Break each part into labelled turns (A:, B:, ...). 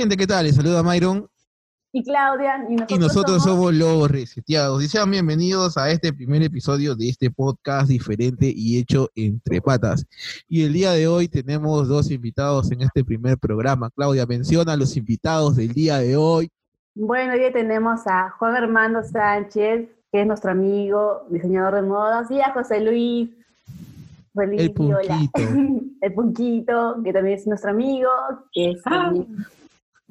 A: Gente, ¿qué tal? Les saluda Myron
B: Y Claudia, y nosotros,
A: y nosotros somos Lobos Reseteados. Y sean bienvenidos a este primer episodio de este podcast diferente y hecho entre patas. Y el día de hoy tenemos dos invitados en este primer programa. Claudia, menciona a los invitados del día de hoy.
B: Bueno, hoy día tenemos a Juan Armando Sánchez, que es nuestro amigo, diseñador de modas, y a José Luis Feliz
A: El. Punquito.
B: el Punquito, que también es nuestro amigo, que es también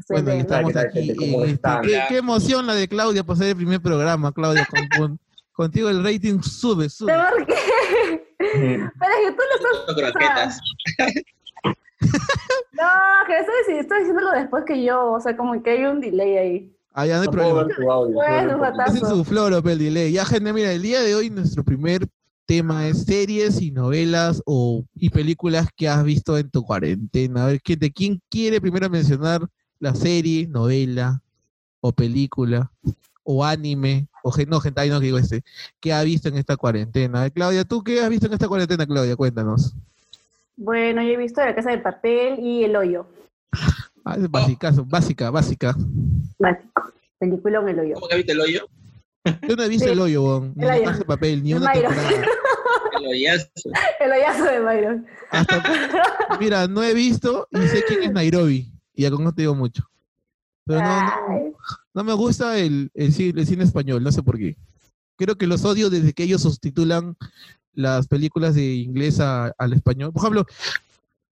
A: Bueno, estamos
C: ¿qué tal,
A: aquí.
C: gente? ¿Cómo
A: en este- qué, qué emoción la de Claudia por ser el primer programa, Claudia. con- con- contigo el rating sube, sube.
B: ¿Por qué? Pero es que tú lo estás...
D: croquetas.
B: No, que estoy, estoy diciéndolo después que yo, o sea, como que hay un delay ahí.
A: Ah, ya no hay
C: No
A: problema. Ese es su floro, el delay. Ya, gente, mira, el día de hoy nuestro primer tema es series y novelas o, y películas que has visto en tu cuarentena. A ver, ¿quién, de quién quiere primero mencionar la serie, novela o película o anime o no, gente, no que digo este, que ha visto en esta cuarentena? Claudia, ¿tú qué has visto en esta cuarentena, Claudia? Cuéntanos.
B: Bueno, yo he visto La Casa del Papel y El Hoyo.
A: Ah, es básica, básica, básica.
B: Básico. Película en El Hoyo.
D: ¿Cómo que viste el hoyo?
A: Yo no he visto
B: Sí,
A: el hoyo, weón, ni
B: el
A: la casa de papel, ni
B: El
A: una temporada.
D: El hoyazo.
B: El hoyazo de Byron.
A: Hasta- mira, no he visto y sé quién es Nairobi. Y ya con eso te digo mucho. Pero no, no, no me gusta el, el, el cine español, no sé por qué. Creo que los odio desde que ellos sustitulan las películas de inglés a- al español. Por ejemplo,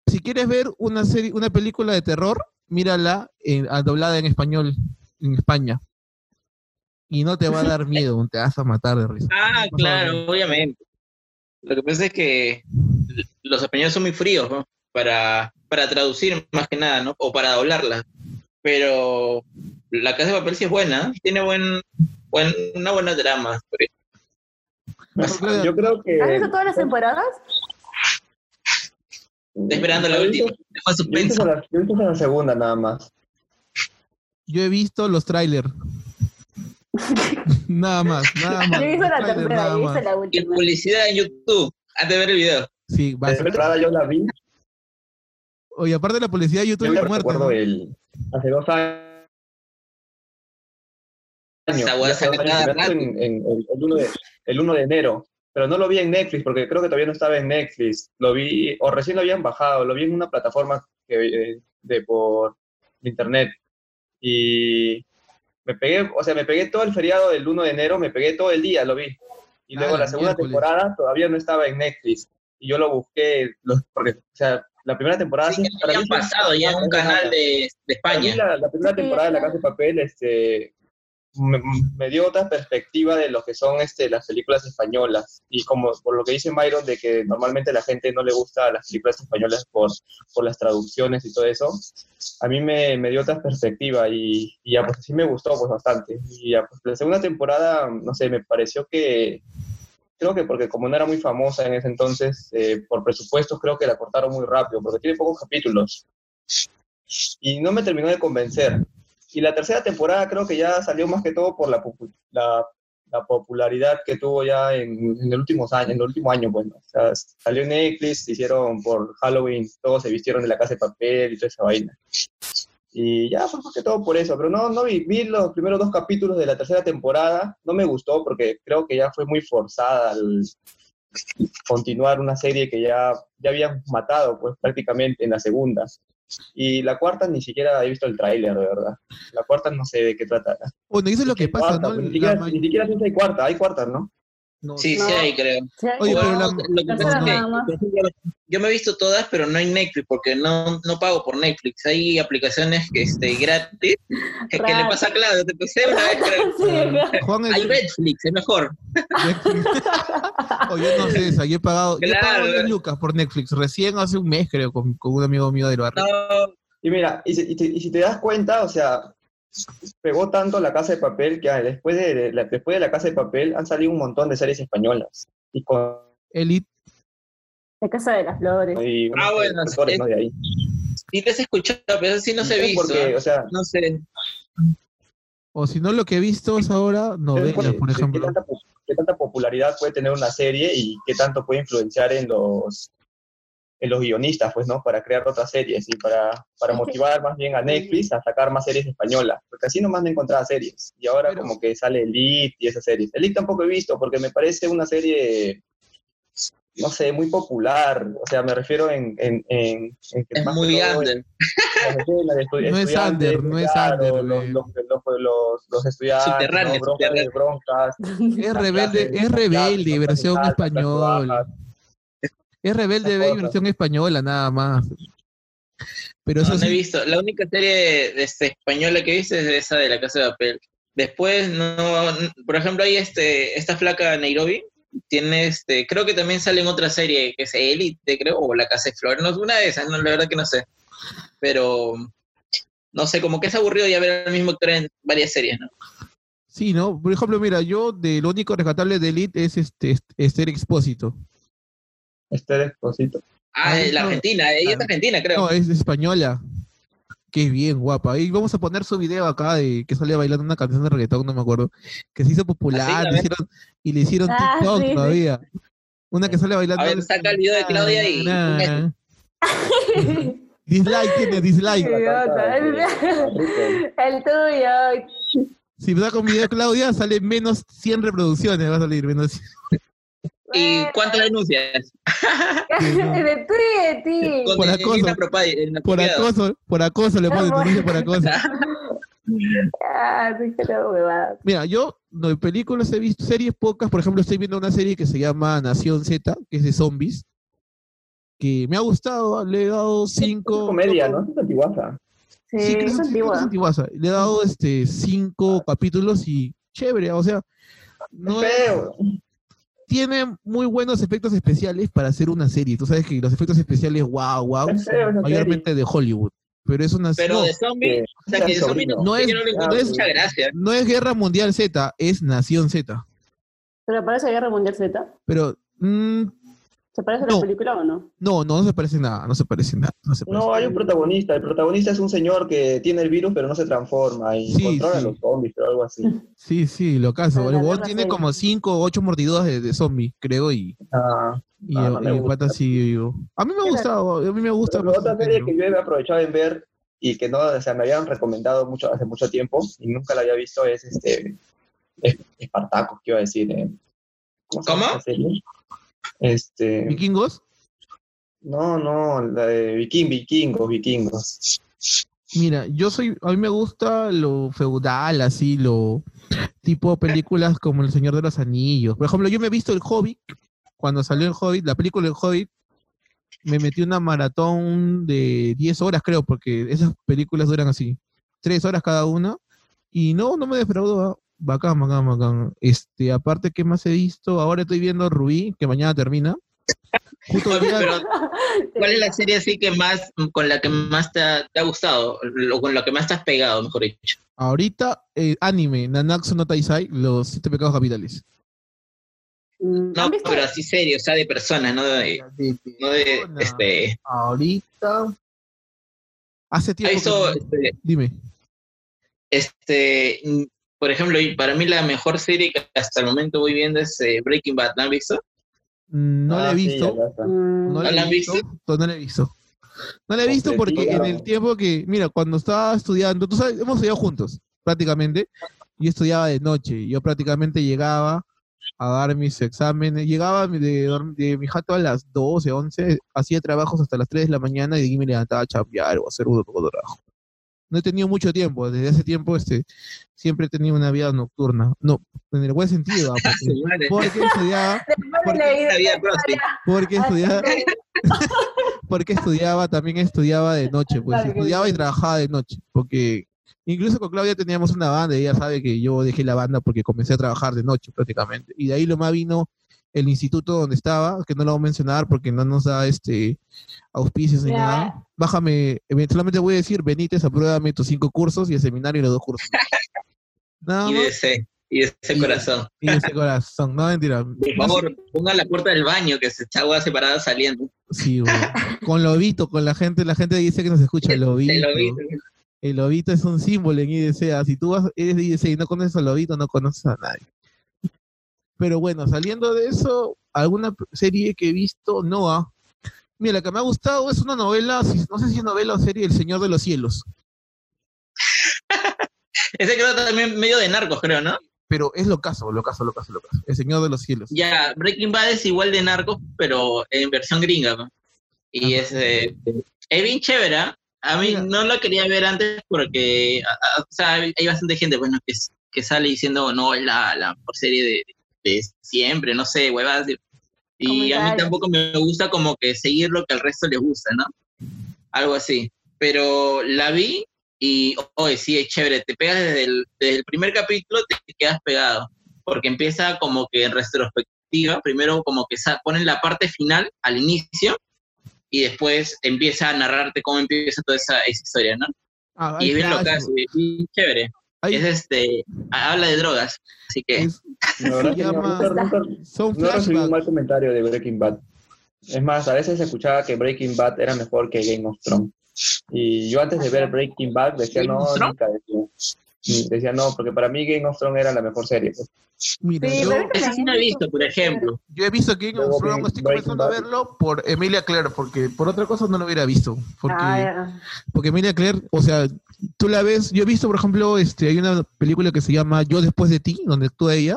A: si quieres ver una serie, una película de terror, mírala en, doblada en español en España. Y no te va a dar miedo, te vas a matar de risa.
D: Ah, claro, obviamente. Lo que pasa es que los españoles son muy fríos, ¿no? Para, para traducir más que nada, ¿no? O para doblarla. Pero la casa de papel sí es buena, tiene buen, buen, una buena trama.
C: Yo creo que.
B: ¿Has visto todas las temporadas?
D: Esperando la última.
C: Yo he visto la, la segunda nada más.
A: Yo he visto los trailers. nada más, nada más.
B: Yo he visto la
A: trailers,
B: tercera,
A: nada
B: yo he visto la
D: Y
B: última.
D: publicidad en YouTube, antes de ver el video.
A: Sí,
C: La
A: básico.
C: temporada yo la vi.
A: Oye, aparte de la publicidad, YouTube
C: Yo
A: está muerta.
C: recuerdo
A: ¿no?
C: el, hace dos años.
D: Esa hueá
C: en- en- el, el 1 de, el 1 de enero. Pero no lo vi en Netflix porque creo que todavía no estaba en Netflix. Lo vi, o recién lo habían bajado, lo vi en una plataforma que, eh, de por internet. Y me pegué, o sea, me pegué todo el feriado del 1 de enero, me pegué todo el día, lo vi. Y
A: Ah,
C: luego
A: la
C: la segunda
A: miércoles.
C: temporada todavía no estaba en Netflix. Y yo lo busqué, lo- porque, o sea, la primera temporada...
D: Sí,
C: sí,
D: que
C: para mí sí-
D: pasado ya en un canal de, de España.
C: la, la primera
B: Sí,
C: temporada de La. Casa de Papel este, me, me dio otra perspectiva de lo que son este, las películas españolas. Y como por lo que dice Myron, de que normalmente la gente no le gusta las películas españolas por, por las traducciones y todo eso, a mí me, me dio otra perspectiva y, y ya pues así me gustó pues bastante. Y ya pues la segunda temporada, no sé, me pareció que... Creo que porque como no era muy famosa en ese entonces, eh, por presupuestos creo que la cortaron muy rápido, porque tiene pocos capítulos y no me terminó de convencer. Y la tercera temporada creo que ya salió más que todo por la, la, la popularidad que tuvo ya en, en el últimos años, en el último año, bueno. O sea, salió Netflix, hicieron por Halloween, todos se vistieron de la casa de papel y toda esa vaina. Y ya fue más que todo por eso, pero no, no vi, vi los primeros dos capítulos de la tercera temporada, no me gustó porque creo que ya fue muy forzada al continuar una serie que ya, ya habían matado pues prácticamente en la segunda. Y la cuarta ni siquiera he visto el tráiler, de verdad. La cuarta no sé de qué tratará.
A: Bueno, eso es lo que pasa,
C: Cuarta,
A: ¿no?
C: pues, ni, siquiera, ni siquiera hay cuarta, hay cuarta, ¿no?
A: No,
D: Sí,
B: No.
D: sí hay, creo.
B: Sí,
A: Oye, pero la-
D: Lo que pasa es que, yo me he visto todas, pero no en Netflix, porque no, no pago por Netflix. Hay aplicaciones que este, gratis, que, que le pasa a Claudio, te pasé una vez, creo.
B: Sí, ajá.
A: Juan es-
D: Hay Netflix, es mejor.
A: o yo no sé esa, yo he pagado, yo he pagado
D: Claro.
A: 10 lucas por Netflix, recién hace un mes creo, con, con un amigo mío del barrio.
D: No,
C: Y mira, y, si- y te- y si te das cuenta, o sea, pegó tanto la casa de papel que ah, después de, de la, después de la casa de papel han salido un montón de series españolas. Y con
A: Elite,
B: La Casa de las Flores.
C: y
D: Ah, bueno,
C: actores,
D: es-
C: ¿no? de ahí.
D: sí te has escuchado, pero eso sí no se he visto.
C: Porque, o sea,
D: No sé.
A: o si no lo que he visto es ahora novelas,
C: ¿Qué-
A: por
C: qué
A: ejemplo.
C: tanta, qué tanta popularidad puede tener una serie y qué tanto puede influenciar en los en los guionistas, pues, ¿no? Para crear otras series y para, para motivar más bien a Netflix a sacar más series españolas, porque así nomás no encontraba series. Y ahora
A: Pero-
C: como que sale Elite y esas series. Elite tampoco he visto porque me parece una serie, no sé, muy popular. O sea, me refiero en... en, en, en que
D: Es
C: más
D: muy under.
A: No es under, no es under,
C: los, los, los, los- los estudiantes, ¿no? broncas, broncas,
A: Es rebelde,
C: clases-
A: es rebelde, versión española. Es rebelde Bay
C: cosas.
A: versión española, nada más. Pero eso
D: No, no he visto. La única serie este, española que he visto es esa de La Casa de Papel. Después, no, por ejemplo, hay este, esta flaca Nairobi. Tiene este, creo que también sale en otra serie que es Elite, creo, o La Casa de Flores. No es una de esas, no, la verdad que no sé. Pero no sé, como que es aburrido ya ver al mismo actor en varias series, ¿no?
A: sí, ¿no? Por ejemplo, mira, yo de lo único rescatable de Elite es este Esther Expósito.
C: Este Esposito.
D: Ah,
A: Ah,
D: es la
A: no.
D: argentina, ella es
A: Claro.
D: argentina, creo.
A: No, es española. Es bien guapa. Y vamos a poner su video acá de que sale bailando una canción de reggaetón, no me acuerdo. Que se hizo popular le hicieron- y le hicieron
B: Ah,
A: TikTok
B: sí, sí.
A: todavía. Una que sale bailando.
D: A ver, saca el video de Claudia y-
A: Dislike tiene, dislike.
B: El tuyo.
A: Si saca un video de Claudia, sale menos 100 reproducciones. Va a salir menos.
D: ¿Y cuántas denuncias?
B: De ti, de ti.
D: Con
A: Por acoso.
D: inapropiado-
A: Por acoso, por acoso le ponen,
B: Ah,
A: denuncia por acoso.
B: Ah.
A: Mira, yo no de películas he visto series pocas, por ejemplo, estoy viendo una serie que se llama Nación Z, que es de zombies, que me ha gustado, le he dado cinco.
C: Es comedia, ¿no? Es antiguaza.
B: Sí,
A: Sí,
B: es
A: es
B: antigua.
A: antiguaza. Le he dado este cinco capítulos y chévere, o sea, no es-. Tiene muy buenos efectos especiales para hacer una serie. Tú sabes que los efectos especiales, wow, wow, mayormente de Hollywood. Pero es una
D: Pero
A: no,
D: de zombie,
C: Eh,
D: o sea, que de
C: sobrino.
D: zombie no,
A: No es-
D: no
C: es-
D: mucha gracia.
A: no es Guerra Mundial Z, es Nación Z.
B: ¿Pero parece Guerra Mundial Z?
A: Pero mm,
B: ¿Se parece a la película o no?
A: no, no, no se parece nada, no se parece nada. No, se parece
C: No, hay un protagonista. El protagonista es un señor que tiene el virus, pero no se transforma y
A: Sí,
C: controla
A: sí.
C: a los zombies, pero algo así.
A: Sí, sí, lo caso. El
B: guerra
A: tiene como 5 o 8 mordiduras de, de zombie, creo, y,
C: Ah,
A: y,
C: No, no
A: y
C: me
A: el pata vivo. A mí me ha gustado, a mí me gusta
C: pero otra serie que yo he aprovechado en ver y que no, o sea, me habían recomendado mucho hace mucho tiempo y nunca la había visto es este es- Espartacus, quiero decir. eh. llama
D: ¿Cómo?
C: Este,
A: ¿Vikingos?
C: no, no, la de Viking, vikingos, vikingos.
A: Mira, yo soy, a mí me gusta lo feudal, así, lo tipo películas como El Señor de los Anillos. Por ejemplo, yo me he visto El Hobbit, cuando salió El Hobbit, la película El Hobbit, me metí una maratón de 10 horas, creo, porque esas películas duran así, 3 horas cada una, y no, no me defraudó. Bacán, bacán, bacán. Este, aparte, ¿qué más he visto? Ahora estoy viendo Rubí, que mañana termina. Justo el día-
D: Pero, ¿cuál es la serie así que más, con la que más te ha, te ha gustado? O con la que más te has pegado, mejor dicho.
A: Ahorita, eh, anime, Nanatsu no Taisai, los siete pecados capitales.
B: Mm,
D: No, pero así serio, o sea, de personas, no de, no de
A: persona.
D: este.
A: Ahorita. Hace
D: ¿Has
A: tiempo. que no-
D: este,
A: Dime.
D: este, por ejemplo, y para mí la mejor serie que hasta el momento voy viendo es eh, Breaking Bad, ¿no has visto?
A: Mm, No la
C: Ah,
A: he
C: sí,
A: visto. no
D: ¿No la han visto?
A: No la he visto. No la he visto porque en el tiempo que, mira, cuando estaba estudiando, tú sabes, hemos estudiado juntos, prácticamente. Yo estudiaba de noche. Yo prácticamente llegaba a dar mis exámenes. Llegaba de, mi jato a las 12, 11, hacía trabajos hasta las 3 de la mañana y me levantaba a chambear o a hacer un poco de trabajo. No he tenido mucho tiempo. Desde hace tiempo este, siempre he tenido una vida nocturna. No, en el buen sentido. ah, Porque, porque estudiaba, porque
B: así
A: estudiaba,
B: que-
A: porque estudiaba, también estudiaba de noche, pues estudiaba y trabajaba de noche, porque incluso con Claudia teníamos una banda, y ella sabe que yo dejé la banda porque comencé a trabajar de noche prácticamente, y de ahí lo más vino el instituto donde estaba, que no lo voy a mencionar porque no nos da este auspicios ni nada. Bájame, eh, solamente voy a decir, Benítez, apruébame tus cinco cursos y el seminario y los dos cursos. Nada
D: Y de ese, y de ese
A: Y-
D: corazón.
A: y ese corazón, no mentira.
D: Por favor, pongan la puerta del baño que se está agua separada saliendo.
A: Sí, güey. con lobito, con la gente, la gente dice que nos escucha, lobito.
D: Te lo vi.
A: El lobito es un símbolo en IDC. Si tú vas, eres de IDC y no conoces al lobito, no conoces a nadie. Pero bueno, saliendo de eso, alguna serie que he visto, Noah. Mira, la que me ha gustado es una novela, no sé si es novela o serie, El Señor de los Cielos.
D: Ese creo también medio de narcos, creo, ¿no?
A: Pero es locazo, locazo, locazo, locazo. El Señor de los Cielos.
D: Ya, Breaking Bad es igual de narcos, pero en versión gringa. ¿no? Y
A: Ajá.
D: es, eh, es bien chévere. ¿ah? A mí
A: Mira.
D: no lo quería ver antes porque, a- a- o sea, hay bastante gente, bueno, que, que sale diciendo, no, es la, la mejor serie de, de siempre, no sé, huevadas. Y a mí tampoco me gusta como que seguir lo que al resto les gusta, ¿no? Algo así. Pero la vi y, oye, sí, es chévere. Te pegas desde el, desde el primer capítulo, te quedas pegado. Porque empieza como que en retrospectiva, primero como que ponen la parte final al inicio y después empieza a narrarte cómo empieza toda esa, esa historia, ¿no?
A: Ah,
D: Y es bien loca,
A: flash,
D: y chévere. Es este, habla de drogas, así que
A: es-
C: La verdad que no,
A: llama- son
C: no recibí un mal comentario de Breaking Bad. Es más, a veces escuchaba que Breaking Bad era mejor que Game of Thrones. Y yo antes de ver Breaking Bad decía
D: ¿Game
C: no, nunca decía. Y Decía no, porque para mí Game of Thrones era la mejor serie. pues.
A: Mira,
B: Sí,
A: yo,
D: ese sí no he visto, por ejemplo.
A: yo he visto
C: Luego
A: of Thrones, estoy
C: Breaking
A: comenzando a verlo por Emilia Clare, porque por otra cosa no lo hubiera visto. Porque,
B: Ah,
A: porque Emilia Clare, o sea, tú la ves, yo he visto, por ejemplo, este, hay una película que se llama Yo después de ti, donde actúa ella.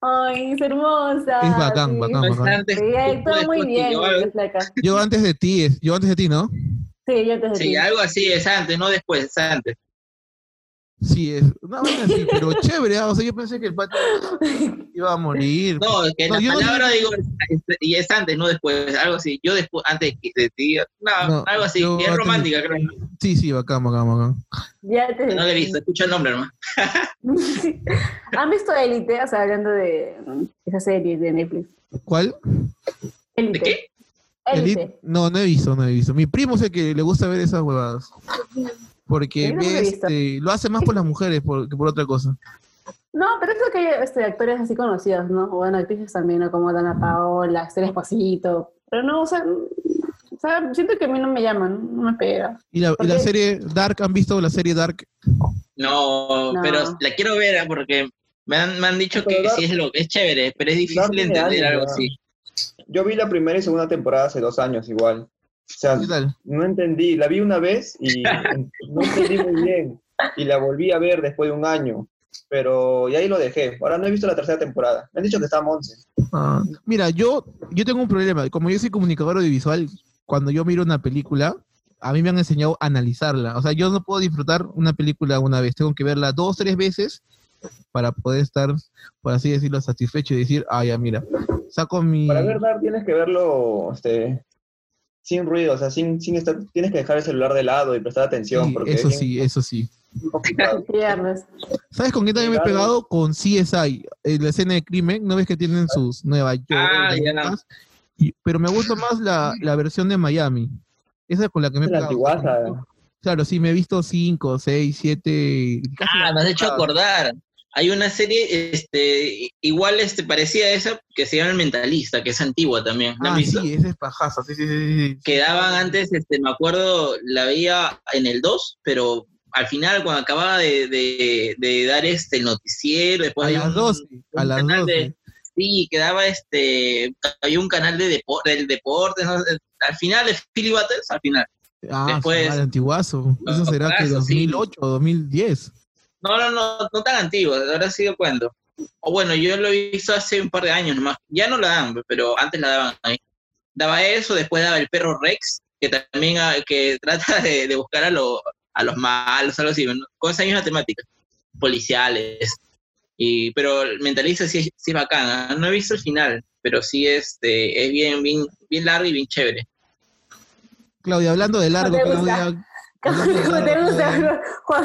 B: Ay, es hermosa.
A: Es bacán,
B: sí.
A: bacán,
D: No es
A: bacán.
D: antes,
B: Sí,
D: después
B: muy bien.
D: yo
A: antes de ti, yo antes de ti, ¿no?
B: Sí, yo te
D: Sí, algo así es antes, no después, es antes.
A: Sí, es una vaina así, pero chévere, ah, o sea, yo pensé que el pato iba a morir.
D: No, es que
A: No,
D: la palabra digo, y es antes, no después, algo así. Yo después, antes que de ti, no,
A: No,
D: algo así. es romántica, creo.
A: Sí, sí, bacán, bacán, bacán.
B: Ya te
D: No la he visto, escucha el nombre nomás.
B: ¿Han visto Élite? O sea, hablando de esa serie de Netflix.
A: ¿Cuál?
D: ¿De qué?
B: Élite.
A: Elite- No, no he visto, no he visto. Mi primo es el que le gusta ver esas huevadas. Porque
B: no
A: este, lo hace más por las mujeres por- que por otra cosa.
B: No, pero es lo que hay este, actores así conocidos, ¿no? O Bueno, actrices también, ¿no? Como Dana Paola, Estela Esposito. Pero no, o sea, o sea, siento que a mí no me llaman, no me pega.
A: ¿Y la, y la serie Dark? ¿Han visto la serie Dark?
D: No,
B: No.
D: pero la quiero ver ah, porque me han, me han dicho que
C: Pero
D: sí es lo es chévere, pero es
C: Dark
D: difícil entender algo así.
C: Yo vi la primera y segunda temporada hace dos años igual. O sea,
A: ¿Qué tal?
C: no entendí, la vi una vez y no entendí muy bien. Y la volví a ver después de un año. Pero y ahí lo dejé. Ahora no he visto la tercera temporada. Me han dicho que está Monse.
A: Ah, mira, yo, yo tengo un problema. Como yo soy comunicador audiovisual, cuando yo miro una película, a mí me han enseñado a analizarla. O sea, yo no puedo disfrutar una película una vez. Tengo que verla dos, tres veces para poder estar, por así decirlo, satisfecho y decir, ah, ya, mira, saco mi...
C: Para ver Dark tienes que verlo este, sin ruido, o sea, sin, sin estar, tienes que dejar el celular de lado y prestar atención.
A: Sí,
C: porque
A: eso
C: bien
A: sí, eso sí. ¿Sabes con quién también me he pegado? Con CSI, en la escena de crimen. ¿No ves que tienen sus Nueva York?
D: Ah, ya.
A: novelas? Y- pero me gusta más la, la versión de Miami. Esa es con la que me he
C: la
A: pegado. Claro, sí, me he visto cinco, seis, siete. casi
D: Ah,
A: la
D: me has hecho acordar. Hay una serie este igual este parecida a esa que se llama El Mentalista, que es antigua también. ¿La
A: Ah,
D: visto?
A: sí, ese es pajazo. Sí, sí, sí, sí,
D: que daban antes, este, me acuerdo, la veía en el 2, pero al final cuando acababa de, de- de dar este el noticiero, después
A: A las
D: un-
A: 12, a
D: un
A: las
D: canal
A: 12.
D: de- sí, quedaba este, había un canal de depo- del deporte, ¿no? al final de Philly Butters, al final.
A: Ah,
D: después-
A: antiguazo. Eso será que
D: Antiguazo, sí.
A: 2008 o 2010.
D: No, no, no, no tan antiguo, ahora sí cuento. O bueno, yo lo he visto hace un par de años nomás. Ya no la dan, pero antes la daban ahí. Daba eso, después daba el perro Rex, que también ah, que trata de, de buscar a, lo- a los malos, algo así, ¿no? con esa misma temática. Policiales. Y, pero el mentalista sí, es- sí es bacán. ¿ah? No he visto el final, pero sí este, es bien, bien, bien largo y bien chévere.
A: Claudia, hablando de largo? Claudia.
B: ¿Cómo
A: Hablando de
B: te
A: largo,
B: gusta,
A: Claudia.
B: Juan?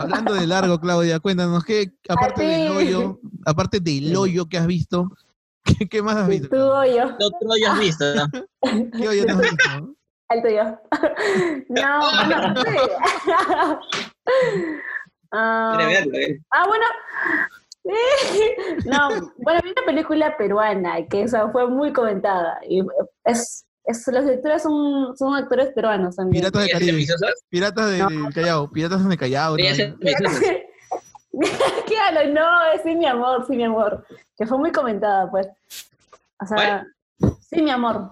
A: Hablando de largo, Claudia, cuéntanos, ¿qué, aparte del hoyo, aparte del hoyo que has visto, ¿qué, qué más has visto?
B: Tú o yo.
D: No, tú no hayas visto, ¿no?
A: ¿Qué hoyo has visto?
B: El tuyo. No, no. Ah,
D: Quiere verlo, ¿eh?
B: ah, bueno. No, bueno, vi una película peruana que o sea, fue muy comentada. Y es, es, los actores son, son actores peruanos también.
A: Piratas de
D: ¿Ellas
A: Caribe? Piratas del Callao, Piratas del Callao. ¿no?
D: Ellas ambiciosas.
B: ¿Qué hablo? No, es sí, mi amor, sí, mi amor. Que fue muy comentada, pues. O sea, sí, mi amor.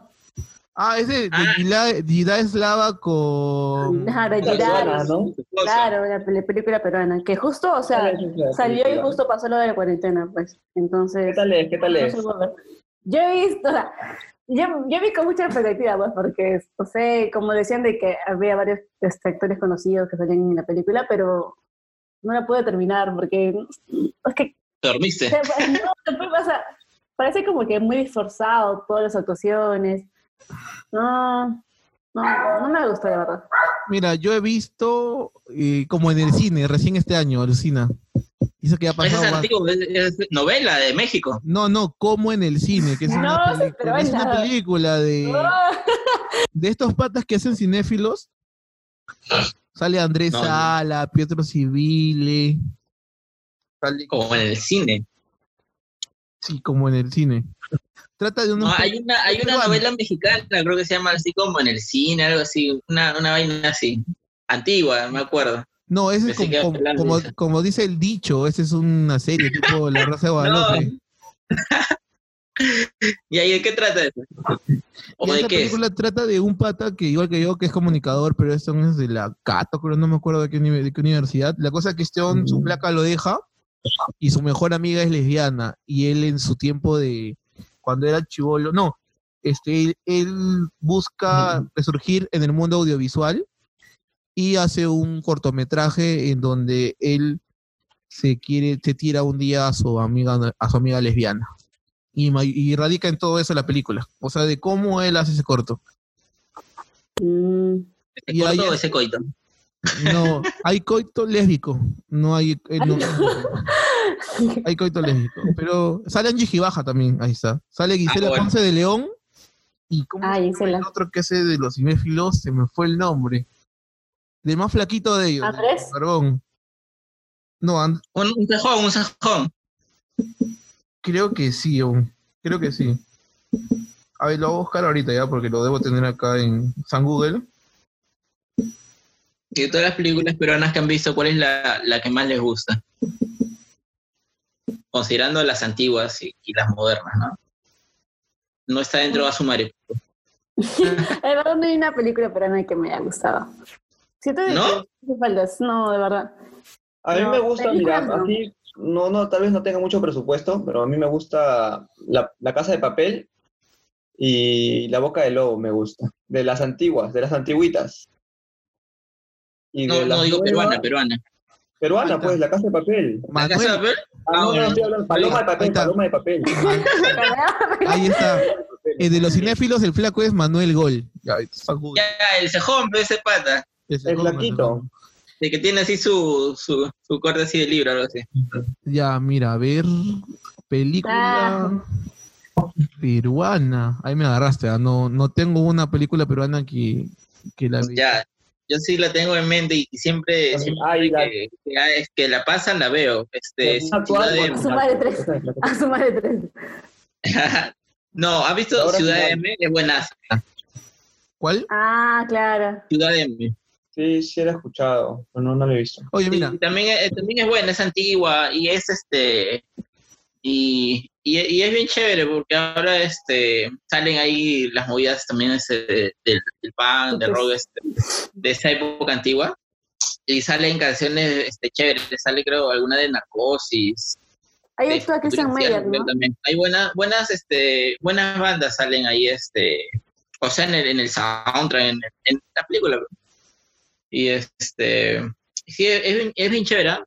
A: Ah, ese de
D: Ah.
A: Gila- Gidaslava con...
B: Claro,
C: peruana, ¿no?
B: claro, la pel- película peruana, que justo, o sea, salió y justo pasó lo de la cuarentena, pues. Entonces,
C: ¿Qué tal es? ¿Qué tal es?
B: Yo he visto, o sea, yo, yo vi con mucha expectativa, pues, porque, no sé, como decían de que había varios este, actores conocidos que salían en la película, pero no la pude terminar porque es que
D: ¿Te dormiste?
B: o sea, no, después pasa- parece como que muy esforzado todas las actuaciones. No, no, no me gustó, la verdad.
A: Mira, yo he visto eh, como en el cine, recién este año, alucina. Que ha pasado...
D: es antiguo, es, es novela de México.
A: No, no, como en el cine, que es una,
B: No,
A: película,
B: pero
A: es una
B: nada.
A: película de, de estos patas que hacen cinéfilos. Sale Andrés
D: No, no.
A: Sala, Pietro Civile. Sale,
D: Como en el cine.
A: sí, como en el cine. Trata de unos...
D: No, hay una, hay una novela mexicana, creo que se llama así como en el cine, algo así, una, una vaina así. Antigua, me acuerdo.
A: No, ese es como, como, como, dice el dicho, esa es una serie tipo La Rosa de Guadalupe.
D: ¿Y ahí de qué trata eso? ¿O de
A: esa
D: qué es?
A: película trata de un pata que, igual que yo, que es comunicador, pero hombre es de la Cato, creo, no me acuerdo de qué, uni- de qué universidad. La cosa es que este su placa lo deja y su mejor amiga es lesbiana. Y él en su tiempo de, cuando era chivolo, no, este, él, él busca resurgir en el mundo audiovisual y hace un cortometraje en donde él se quiere, se tira un día a su amiga, a su amiga lesbiana. Y, y radica en todo eso la película. O sea, de cómo él hace ese corto.
B: mm,
D: ¿Ese
A: y ahí
D: corto o
A: es-
D: ese coito?
A: No, hay coito lésbico. No hay. eh, no- hay coito lésbico. Pero sale Angie Gibaja también, ahí está. Sale Gisela
D: Ah, bueno.
A: Ponce de León. ¿Y cómo se llama
B: Gisela.
A: el otro que ese de los cinéfilos? Se me fue el nombre. Del más flaquito de ellos.
B: ¿Andrés?
A: Perdón. No, And-
D: Un, un cejón, un cejón.
A: creo que sí, aún. creo que sí. A ver, lo voy a buscar ahorita ya porque lo debo tener acá en San Google.
D: Y de todas las películas peruanas que han visto, ¿cuál es la, la que más les gusta? Considerando las antiguas y, y las modernas, ¿no? No está dentro de Asumare.
B: de verdad no hay una película peruana que me haya gustado. Siento de
D: ¿No?
B: faltas, no, de verdad.
C: A mí
B: No,
C: me gusta, mira,
B: no.
C: así, no, no, tal vez no tenga mucho presupuesto, pero a mí me gusta la, la Casa de Papel y La Boca del Lobo, me gusta. De las antiguas, de las antiguitas. Y
D: No,
C: de las
D: no digo
C: nuevas-
D: peruana, peruana.
C: Peruana, pues, La Casa de Papel.
D: ¿La casa de papel?
C: Ah, no, no,
D: bueno.
C: estoy hablando- Paloma de Papel. Paloma de Papel.
A: ahí está. Eh, de los cinéfilos, el flaco es Manuel Gol. Ya,
D: el cejón, ese pata.
C: El
A: Gol,
C: flaquito.
D: El que tiene así su, su, su corte así de libro, algo así.
A: Ya, mira, a ver. Película peruana. Ahí me agarraste. ah, No, no tengo una película peruana que, que la vi.
D: Ya, yo sí la tengo en mente y siempre, siempre
C: Ay, la-
D: que, que, ah, es que la pasan la veo. Este,
C: actual,
D: de-
B: A su madre tres. A su madre tres.
D: no, ¿has visto
C: Ahora
D: Ciudad. M? Es buenaza.
A: ¿Cuál?
B: Ah, claro.
D: Ciudad M.
C: Sí, sí la he escuchado, pero no, no la he visto.
A: Oye, mira.
D: Y también, es- también es buena, es antigua y es este y, y, y es bien chévere porque ahora este salen ahí las movidas también de- del, del pan, del rock este, de esa época antigua y salen canciones este, chéveres, sale creo alguna de narcosis.
B: Ahí
D: de
B: actúa Christian Meyer, ¿no?
D: también. Hay buenas, buenas, este, buenas bandas salen ahí, este, o sea, en el, en el soundtrack, en, en la película. Y este, sí, es, bien- es bien chévere. ¿ah?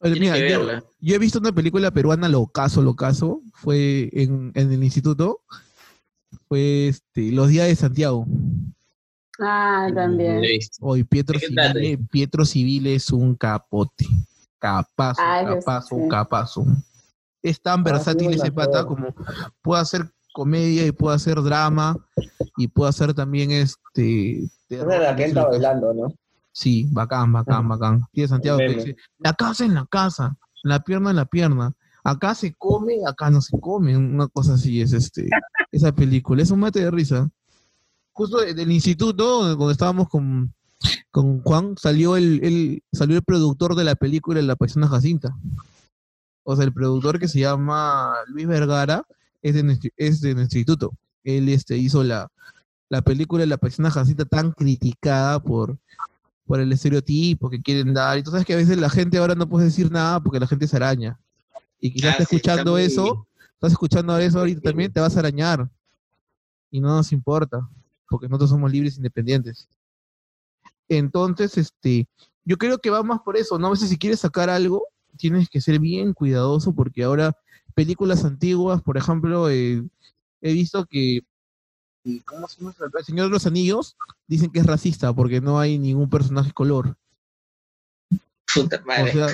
A: Oye,
D: Tienes
A: mira,
D: que
A: yo,
D: verla.
A: yo he visto una película peruana, Locaso, Locaso. Fue en, en el instituto. Fue este, Los Días de Santiago.
B: Ah, también.
D: He visto.
A: Hoy Pietro Pietro Civile es un capote. Capazo,
B: Ah,
A: capazo,
B: sí.
A: capazo. Es tan
C: Ah,
A: versátil ese pata como puede hacer comedia y puede hacer drama y puede hacer también este terror,
C: la que bailando, ¿no?
A: Sí, bacán, bacán, bacán. Tiene Santiago que dice, la casa en la casa, la pierna en la pierna. Acá se come, acá no se come. Una cosa así es este esa película. Es un mate de risa. Justo de- del instituto, donde estábamos con, con Juan, salió el, el- salió el productor de la película La Paisana Jacinta. O sea, el productor que se llama Luis Vergara es de, es de instituto. Él este, hizo la, la película de la persona Jacinta tan criticada por, por el estereotipo que quieren dar. Y tú sabes que a veces la gente ahora no puede decir nada porque la gente se araña. Y quizás
D: Ah,
A: está
D: sí, está
A: escuchando
D: muy-
A: eso, estás escuchando eso ahorita también, te vas a arañar. Y no nos importa, porque nosotros somos libres e independientes. Entonces, este, yo creo que va más por eso, ¿no? A veces si quieres sacar algo, tienes que ser bien cuidadoso, porque ahora películas antiguas, por ejemplo, eh, he visto que eh, ¿cómo se llama? El Señor de los Anillos dicen que es racista porque no hay ningún personaje color.
D: Puta
A: O
D: madre.
A: sea,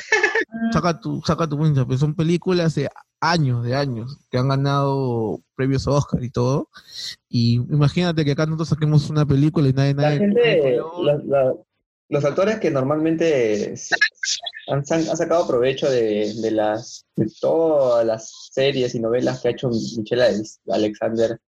B: Mm,
A: saca tu, saca tu cuenta, pues son películas de años, de años, que han ganado premios Oscar y todo. Y imagínate que acá nosotros saquemos una película y nadie,
C: La
A: nadie
C: gente,
A: color.
C: la- la- los actores que normalmente han, sacado provecho de, de las de todas las series y novelas que ha hecho Michelle Alex- Alexander,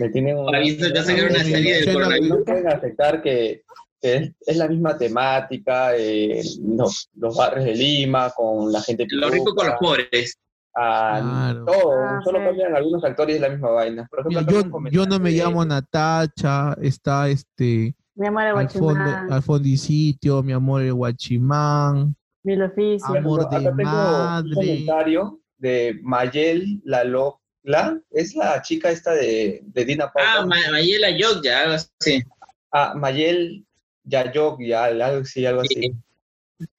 C: le tienen un-
D: Ahora visto que sacaron una serie del
A: Michelle-
D: coronavirus.
C: no pueden aceptar que, que es, es la misma temática, eh, no, los barrios de Lima, con la gente
D: Lo rico con los pobres.
C: ah,
A: Claro.
C: todo,
B: Ah,
C: solo
B: sí.
C: cambian algunos actores y es la misma vaina. Por ejemplo,
A: yo, yo no me
C: de-
A: llamo Natacha, está este
B: Mi amor el
A: al fondo,
B: guachimán,
A: al fondo y sitio, mi amor el guachimán,
B: mil oficios.
A: Amor de
C: acá tengo
A: madre.
C: Un comentario de Mayel Lalocla, es la chica esta de, de Dina Pauta.
D: Ah, Ma- Mayela Yok, ya, algo así.
C: Ah, Mayel Yayok, ya, algo así, algo así.
D: Sí.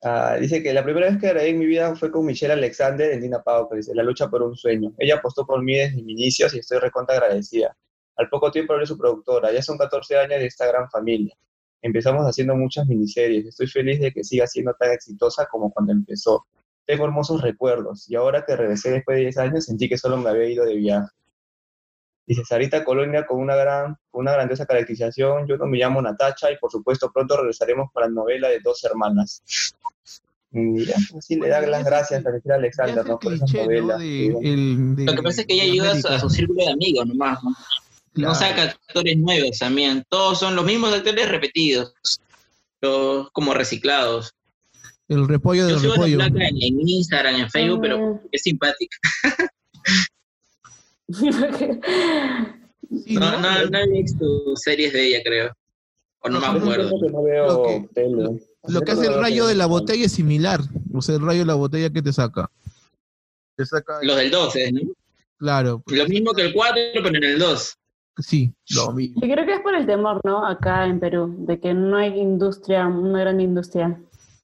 C: Ah, dice que la primera vez que grabé en mi vida fue con Michelle Alexander en Dina Pauta, dice, la lucha por un sueño. Ella apostó por mí desde mis inicios y estoy recontra agradecida. Al poco tiempo abrió su productora, ya son 14 años de esta gran familia. Empezamos haciendo muchas miniseries, estoy feliz de que siga siendo tan exitosa como cuando empezó. Tengo hermosos recuerdos y ahora que regresé después de 10 años sentí que solo me había ido de viaje. Dice Sarita Colonia con una gran, con una grandiosa caracterización. Yo no me llamo Natacha y por supuesto pronto regresaremos con la novela de dos hermanas. Mira, así le da
A: Oye,
C: las gracias a Alexander, ¿no? Por esa
A: cliché, ¿no?
C: novela.
A: De- el- de-
D: Lo que pasa es que ella ayuda a su, a su círculo de amigos nomás. ¿no?
A: Claro.
D: No saca actores nuevos también. Todos son los mismos actores repetidos. Todos como reciclados.
A: El repollo
D: Yo
A: del
D: sigo a la
A: repollo.
D: placa en, en Instagram, en Facebook, pero
B: Mm.
D: es simpática.
A: Sí,
D: No,
A: ¿no?
D: no, no he visto series de ella, creo. O no me acuerdo.
C: No veo
A: Lo que-
C: tele.
A: Lo
C: Hace
A: que
C: tiempo
A: hace el rayo de la botella es similar. O sea, el rayo de la botella que te saca. Te saca,
D: Los del 12, ¿no?
A: claro. pues,
D: Lo mismo que el 4, pero en el 2.
A: Sí, lo mismo.
B: Yo creo que es por el temor, ¿no? Acá en Perú, de que no hay industria, una gran industria.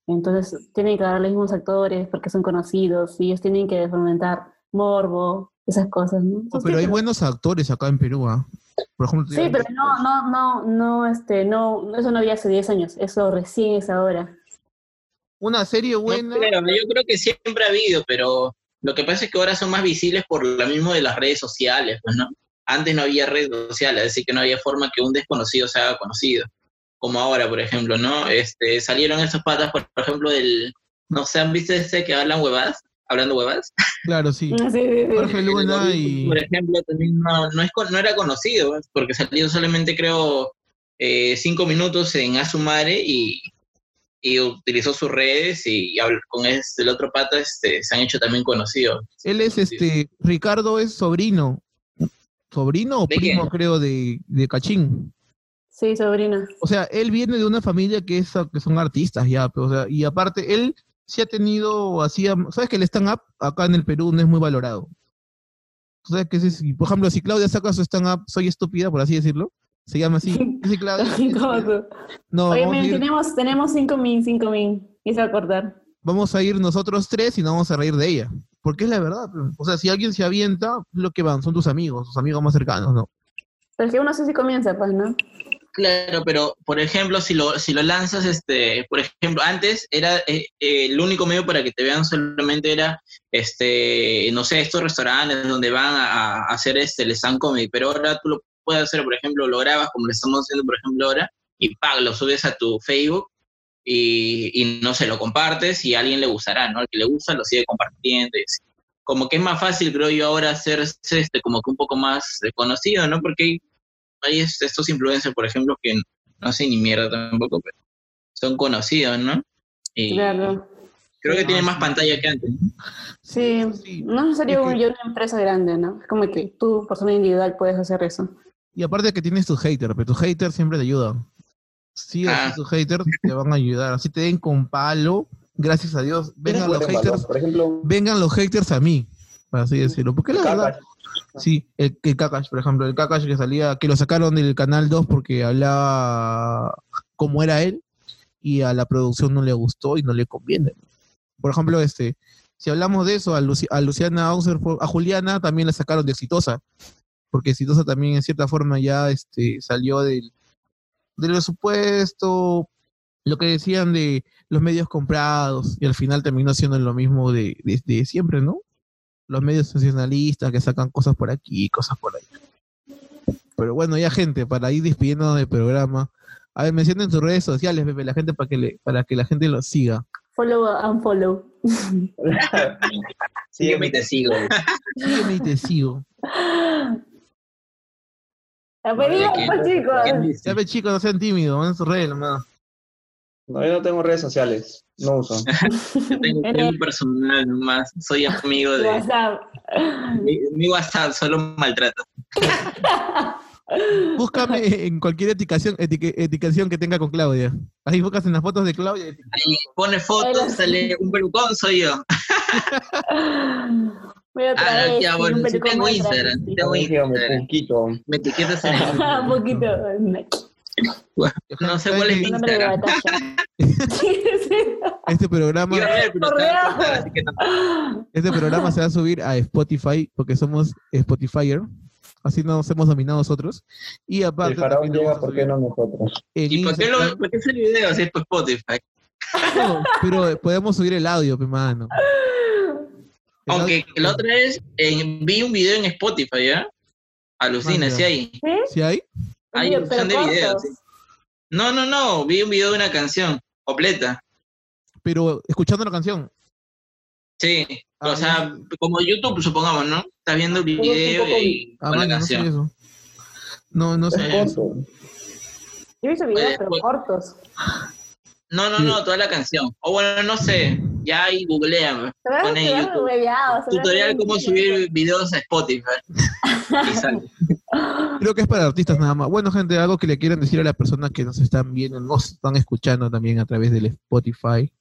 B: Entonces tienen que dar los mismos actores porque son conocidos y ellos tienen que fomentar morbo, esas cosas, ¿no?
A: Oh, pero hay buenos actores acá en Perú, ¿ah? Por ejemplo,
B: Sí, pero no, no, no, no, este, no, eso no había hace 10 años, eso recién es ahora.
A: una serie buena.
D: No creo, yo creo que siempre ha habido, pero lo que pasa es que ahora son más visibles por lo mismo de las redes sociales, pues, ¿no? Antes no había redes sociales, así que no había forma que un desconocido se haga conocido. Como ahora, por ejemplo, ¿no? Este, salieron esos patas, por, por ejemplo, del... No sé, ¿han visto este que hablan huevadas? ¿Hablando huevadas?
A: Claro, sí.
B: Sí, sí, sí.
A: Jorge Luna
D: El
A: y.
D: Por ejemplo, también no, no, es, con- no era conocido, pues, porque salió solamente, creo, eh, cinco minutos en A su madre y, y utilizó sus redes y, con este, el otro pata este, se han hecho también conocidos.
A: Él es este. Ricardo es sobrino. ¿Sobrino o
D: ¿De
A: primo,
D: quién?
A: creo, de, de Cachín?
B: Sí, sobrino.
A: O sea, él viene de una familia que, es, que son artistas ya, pero, o sea, y aparte, él sí ha tenido, hacía, ¿sabes que el stand-up acá en el Perú no es muy valorado? ¿Sabes que ese, por ejemplo, si Claudia saca su stand-up, soy estúpida, por así decirlo, se llama así, ¿sí, Claudia?
B: ¿Cómo tú?
A: No,
B: Oye,
A: vamos a,
B: men,
A: ir,
B: tenemos, tenemos 5 min, 5 min. Y se va a cortar.
A: vamos a ir nosotros tres y no vamos a reír de ella, porque es la verdad, o sea, si alguien se avienta, lo que van, son tus amigos, tus amigos más cercanos, ¿no?
B: Pero es que uno sí sí comienza, pues, ¿no?
D: Claro, pero por ejemplo, si lo, si lo lanzas, este, por ejemplo, antes era eh, eh, el único medio para que te vean solamente era, este, no sé, estos restaurantes donde van a, a hacer este, el stand comedy, pero ahora tú lo puedes hacer, por ejemplo, lo grabas como lo estamos haciendo, por ejemplo, ahora, y ¡pam! lo subes a tu Facebook y, y no sé, lo compartes y a alguien le gustará, ¿no? Al que le gusta lo sigue compartiendo y así. Como que es más fácil, creo yo, ahora ser este, como que un poco más conocido, ¿no? Porque hay hay es- estos influencers, por ejemplo, que no hacen ni mierda tampoco, pero son conocidos, ¿no? Y
B: Claro.
D: creo que
A: Ah,
D: tienen más
A: sí.
D: pantalla que antes. ¿no?
B: Sí,
A: sí.
B: no es necesario
A: Es que-
B: una empresa grande, ¿no? Es como que tú, persona individual, puedes hacer eso.
A: Y aparte que tienes tu hater, pero tu hater siempre te ayuda. Sí, o sí,
D: Ah.
A: tus haters te van a ayudar. Así te den con palo, gracias a Dios. Vengan los
C: valor.
A: haters,
C: Por ejemplo,
A: vengan los haters a mí, por así decirlo. Porque la verdad, sí, el, el Kakash, por ejemplo, el Kakash que salía, que lo sacaron del canal 2 porque hablaba como era él y a la producción no le gustó y no le conviene. Por ejemplo, este, si hablamos de eso, a, Luci- a Luciana Auser, a Juliana también la sacaron de Exitosa, porque Exitosa también en cierta forma ya este, salió del, del supuesto, lo que decían de los medios comprados, y al final terminó siendo lo mismo de, de- de siempre, ¿no? Los medios sensacionalistas que sacan cosas por aquí, cosas por ahí. Pero bueno, ya gente, para ir despidiéndonos del programa, a ver, mencionen sus redes sociales, Pepe, la gente para que le, para que la gente los siga.
B: Follow and follow.
D: Sígueme y te sigo.
A: Sígueme y te sigo.
B: La
D: ¿Qué-
B: pues, chicos.
A: Ya ve chicos, no sean tímidos, manden sus redes nomás.
C: No, yo no tengo redes sociales. No uso.
D: Yo tengo un personal nomás. Soy amigo de.
B: WhatsApp.
D: Mi, mi WhatsApp solo maltrata.
A: Búscame en cualquier eticación, etique- etiquetación que tenga con Claudia. Ahí buscas en las fotos de Claudia.
D: Ahí pone fotos, sale un pelucón, soy yo.
B: Voy otra
D: Ah,
B: vez.
D: ya,
B: con
D: bueno,
B: un
D: sí
B: pelucón
D: tengo Instagram, tengo Instagram.
C: poquito.
D: Me etiquetas en el.
B: Un poquito.
D: No sé cuál es mi
B: Un nombre de
D: Instagram.
A: Este programa,
D: a ver, a
A: este programa se va a subir a Spotify, porque somos Spotifyer. Así nos hemos dominado nosotros. Y aparte.
C: El faraón llega, ¿por qué no nosotros?
D: ¿Y por qué, lo, por qué es el video si es por Spotify?
A: No, pero podemos subir el audio, pe mano. El
D: Aunque
A: audio-
D: la otra vez eh, vi un video en Spotify, ¿ya? Alucina,
A: Manda.
D: sí hay.
B: ¿Sí?
A: ¿Sí hay?
D: Hay opción de
B: cortos.
D: video, sí. No, no, no, vi un video de una canción completa.
A: Pero escuchando la canción.
D: Sí,
A: Ah,
D: o sea, como YouTube, supongamos, ¿no? Estás viendo el
C: Todo
D: video y
A: Ah,
D: con la
A: mano, no sé
D: canción.
A: eso. No, no
C: Es
A: sé.
B: Yo he visto videos,
D: Oye,
B: pero
D: pues-
B: cortos.
D: No, no, no, toda la canción. O bueno, no sé, ya ahí Pone
B: se ven
D: YouTube. Tutorial cómo subir videos a Spotify.
A: Creo que es para artistas nada más. Bueno, gente, algo que le quieran decir a las personas que nos están viendo, nos están escuchando también a través del Spotify.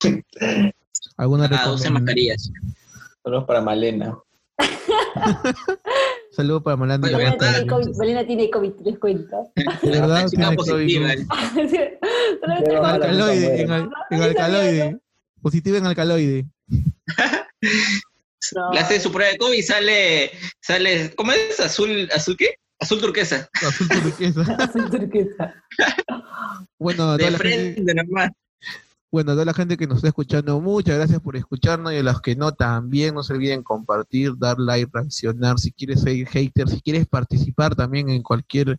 A: ¿Alguna
D: Ah, usen mascarillas.
C: Solo para Malena.
A: Saludo para
D: Oye,
B: Belina
D: ¿verdad?
B: tiene COVID, Belina tiene COVID, les cuento.
A: De verdad, tiene
D: positiva.
A: COVID. Alcaloide, en, al- en alcaloide.
B: No.
A: Positivo en alcaloide.
B: No.
D: Le hace su prueba de COVID y sale, sale, ¿cómo es? Azul, ¿azul qué? Azul turquesa.
A: Azul turquesa.
B: Azul turquesa.
A: Bueno,
D: De
A: la gente,
D: frente nomás.
A: Bueno, a toda la gente que nos está escuchando, muchas gracias por escucharnos y a los que no también, no se olviden compartir, dar like, reaccionar, si quieres ser hater, si quieres participar también en cualquier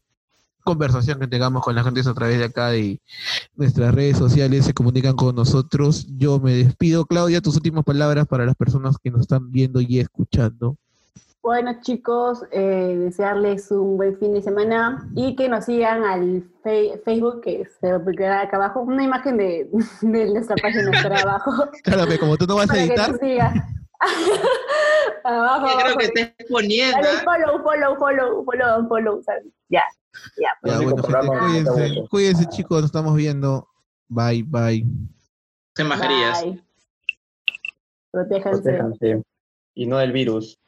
A: conversación que tengamos con la gente a través de acá de nuestras redes sociales, se comunican con nosotros. Yo me despido. Claudia, tus últimas palabras para las personas que nos están viendo y escuchando.
B: Bueno, chicos, eh, desearles un buen fin de semana y que nos sigan al fe- Facebook, que se publicará acá abajo, una imagen de, de nuestra página estará abajo.
A: Claro, que como tú no vas a
B: para que
A: editar,
B: sigan. abajo,
D: Yo creo
B: abajo.
D: que estés poniendo.
B: Dale
D: ¿ah?
B: follow, follow, follow, follow, follow. ya, ya.
A: bueno, gente,
C: que
A: cuídense, cuídense chicos, nos estamos viendo. Bye, bye.
D: Mascarillas.
B: Bye. Protéjanse.
C: Protéjanse. Y no del virus.